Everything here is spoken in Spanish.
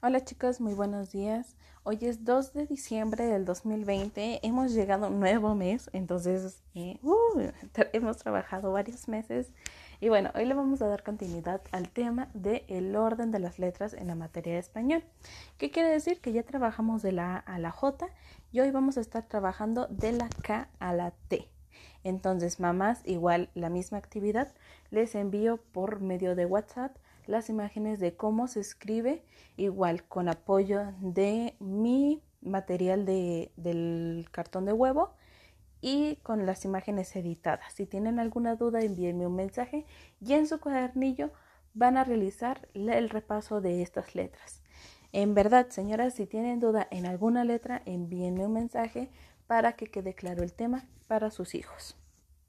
Hola chicos, muy buenos días. Hoy es 2 de diciembre del 2020. Hemos llegado a un nuevo mes, entonces eh, uh, hemos trabajado varios meses. Y bueno, hoy le vamos a dar continuidad al tema del el orden de las letras en la materia de español. ¿Qué quiere decir? Que ya trabajamos de la A a la J y hoy vamos a estar trabajando de la K a la T. Entonces, mamás, igual la misma actividad, les envío por medio de WhatsApp las imágenes de cómo se escribe, igual con apoyo de mi material de, del cartón de huevo y con las imágenes editadas. Si tienen alguna duda, envíenme un mensaje y en su cuadernillo van a realizar el repaso de estas letras. En verdad, señoras, si tienen duda en alguna letra, envíenme un mensaje para que quede claro el tema para sus hijos.